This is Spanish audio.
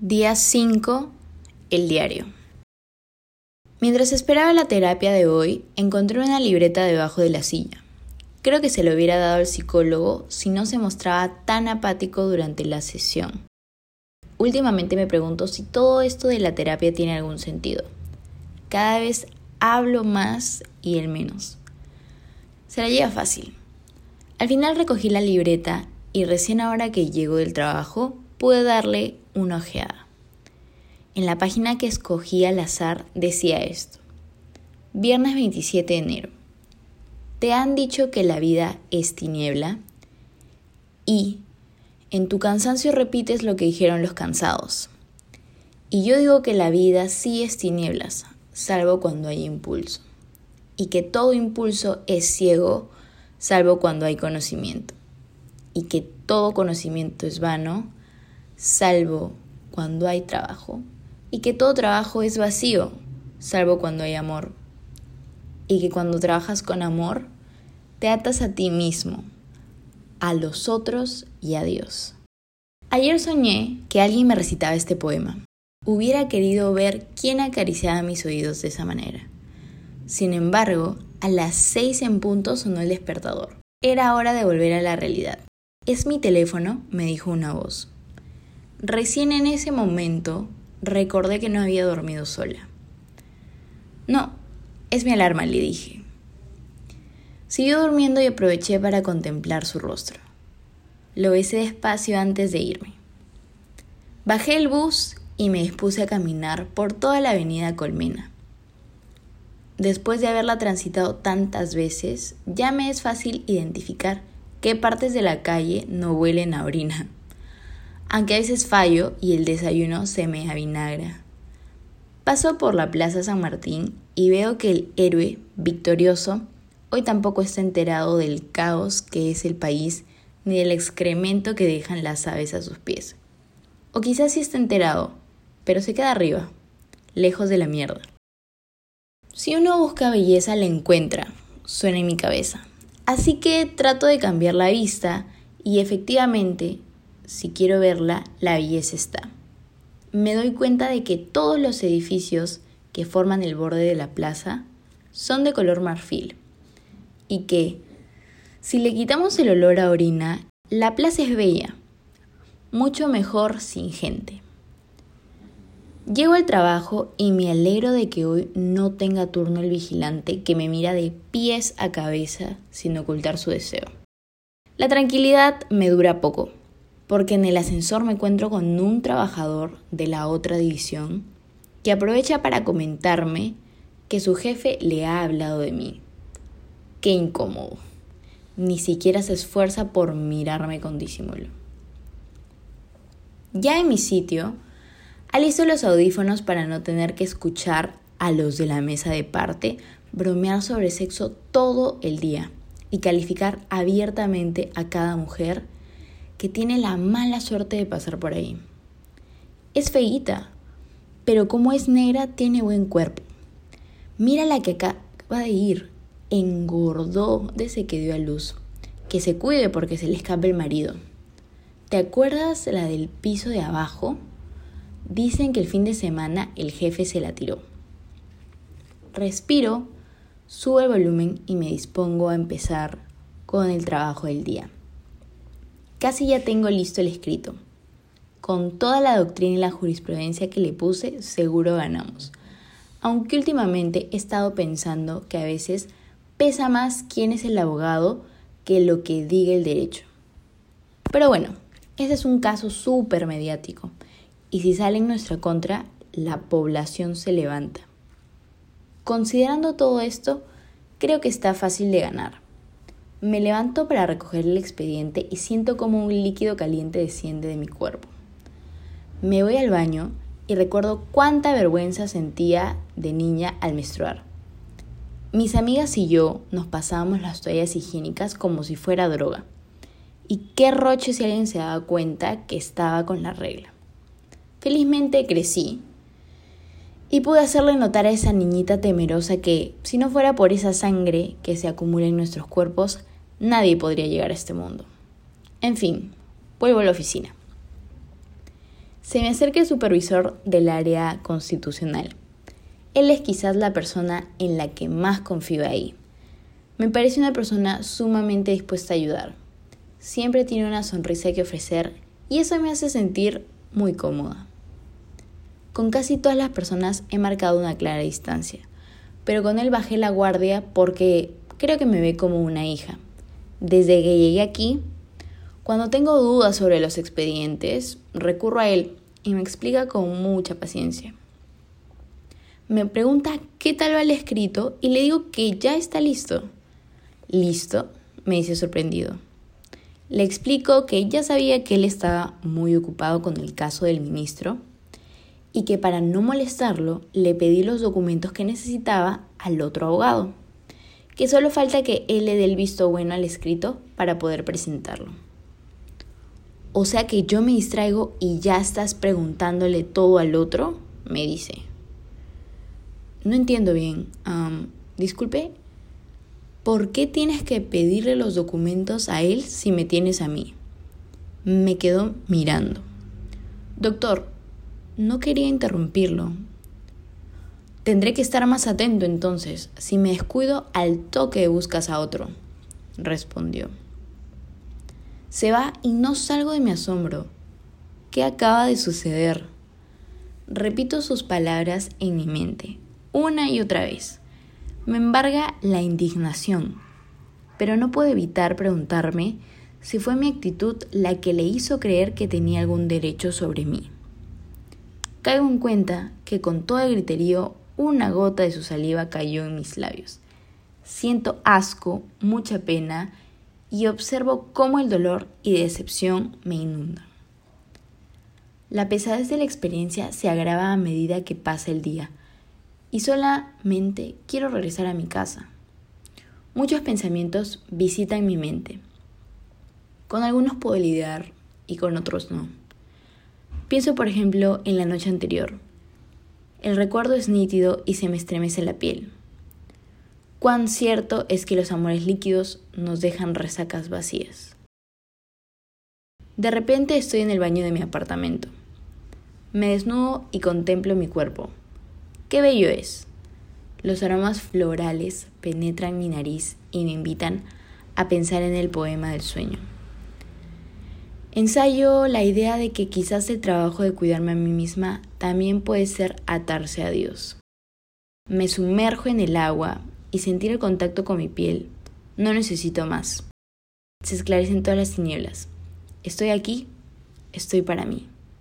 Día 5. El diario. Mientras esperaba la terapia de hoy, encontré una libreta debajo de la silla. Creo que se lo hubiera dado al psicólogo si no se mostraba tan apático durante la sesión. Últimamente me pregunto si todo esto de la terapia tiene algún sentido. Cada vez hablo más y él menos. Se la lleva fácil. Al final recogí la libreta y recién ahora que llego del trabajo pude darle una ojeada. En la página que escogí al azar decía esto. Viernes 27 de enero. ¿Te han dicho que la vida es tiniebla? Y en tu cansancio repites lo que dijeron los cansados. Y yo digo que la vida sí es tinieblas, salvo cuando hay impulso. Y que todo impulso es ciego, salvo cuando hay conocimiento. Y que todo conocimiento es vano, salvo cuando hay trabajo, y que todo trabajo es vacío, salvo cuando hay amor, y que cuando trabajas con amor, te atas a ti mismo, a los otros y a Dios. Ayer soñé que alguien me recitaba este poema. Hubiera querido ver quién acariciaba mis oídos de esa manera. Sin embargo, a las seis en punto sonó el despertador. Era hora de volver a la realidad. Es mi teléfono, me dijo una voz. Recién en ese momento recordé que no había dormido sola. No, es mi alarma, le dije. Siguió durmiendo y aproveché para contemplar su rostro. Lo besé despacio antes de irme. Bajé el bus y me dispuse a caminar por toda la avenida Colmena. Después de haberla transitado tantas veces, ya me es fácil identificar qué partes de la calle no huelen a orina aunque a veces fallo y el desayuno se me avinagra. Paso por la Plaza San Martín y veo que el héroe victorioso hoy tampoco está enterado del caos que es el país ni del excremento que dejan las aves a sus pies. O quizás sí está enterado, pero se queda arriba, lejos de la mierda. Si uno busca belleza, la encuentra, suena en mi cabeza. Así que trato de cambiar la vista y efectivamente si quiero verla, la belleza está. Me doy cuenta de que todos los edificios que forman el borde de la plaza son de color marfil y que, si le quitamos el olor a orina, la plaza es bella, mucho mejor sin gente. Llego al trabajo y me alegro de que hoy no tenga turno el vigilante que me mira de pies a cabeza sin ocultar su deseo. La tranquilidad me dura poco porque en el ascensor me encuentro con un trabajador de la otra división que aprovecha para comentarme que su jefe le ha hablado de mí. Qué incómodo. Ni siquiera se esfuerza por mirarme con disimulo. Ya en mi sitio, alisto los audífonos para no tener que escuchar a los de la mesa de parte bromear sobre sexo todo el día y calificar abiertamente a cada mujer que tiene la mala suerte de pasar por ahí. Es feíta, pero como es negra tiene buen cuerpo. Mira la que acaba de ir, engordó desde que dio a luz. Que se cuide porque se le escapa el marido. ¿Te acuerdas la del piso de abajo? Dicen que el fin de semana el jefe se la tiró. Respiro, subo el volumen y me dispongo a empezar con el trabajo del día. Casi ya tengo listo el escrito. Con toda la doctrina y la jurisprudencia que le puse, seguro ganamos. Aunque últimamente he estado pensando que a veces pesa más quién es el abogado que lo que diga el derecho. Pero bueno, ese es un caso súper mediático. Y si sale en nuestra contra, la población se levanta. Considerando todo esto, creo que está fácil de ganar. Me levanto para recoger el expediente y siento como un líquido caliente desciende de mi cuerpo. Me voy al baño y recuerdo cuánta vergüenza sentía de niña al menstruar. Mis amigas y yo nos pasábamos las toallas higiénicas como si fuera droga. Y qué roche si alguien se daba cuenta que estaba con la regla. Felizmente crecí y pude hacerle notar a esa niñita temerosa que, si no fuera por esa sangre que se acumula en nuestros cuerpos, nadie podría llegar a este mundo. En fin, vuelvo a la oficina. Se me acerca el supervisor del área constitucional. Él es quizás la persona en la que más confío ahí. Me parece una persona sumamente dispuesta a ayudar. Siempre tiene una sonrisa que ofrecer y eso me hace sentir muy cómoda. Con casi todas las personas he marcado una clara distancia, pero con él bajé la guardia porque creo que me ve como una hija. Desde que llegué aquí, cuando tengo dudas sobre los expedientes, recurro a él y me explica con mucha paciencia. Me pregunta qué tal va el escrito y le digo que ya está listo. ¿Listo? me dice sorprendido. Le explico que ya sabía que él estaba muy ocupado con el caso del ministro y que para no molestarlo le pedí los documentos que necesitaba al otro abogado, que solo falta que él le dé el visto bueno al escrito para poder presentarlo. O sea que yo me distraigo y ya estás preguntándole todo al otro, me dice. No entiendo bien. disculpe, ¿por qué tienes que pedirle los documentos a él si me tienes a mí? Me quedo mirando. Doctor, no quería interrumpirlo. Tendré que estar más atento entonces. Si me descuido, al toque buscas a otro, respondió. Se va y no salgo de mi asombro. ¿Qué acaba de suceder? Repito sus palabras en mi mente una y otra vez. Me embarga la indignación, pero no puedo evitar preguntarme si fue mi actitud la que le hizo creer que tenía algún derecho sobre mí. Caigo en cuenta que con todo el griterío una gota de su saliva cayó en mis labios. Siento asco, mucha pena y observo cómo el dolor y decepción me inundan. La pesadez de la experiencia se agrava a medida que pasa el día y solamente quiero regresar a mi casa. Muchos pensamientos visitan mi mente. Con algunos puedo lidiar y con otros no. Pienso, por ejemplo, en la noche anterior. El recuerdo es nítido y se me estremece la piel. Cuán cierto es que los amores líquidos nos dejan resacas vacías. De repente estoy en el baño de mi apartamento. Me desnudo y contemplo mi cuerpo. Qué bello es. Los aromas florales penetran mi nariz y me invitan a pensar en el poema del sueño. Ensayo la idea de que quizás el trabajo de cuidarme a mí misma también puede ser atarse a Dios. Me sumerjo en el agua y sentir el contacto con mi piel. No necesito más. Se esclarecen todas las tinieblas. Estoy aquí, estoy para mí.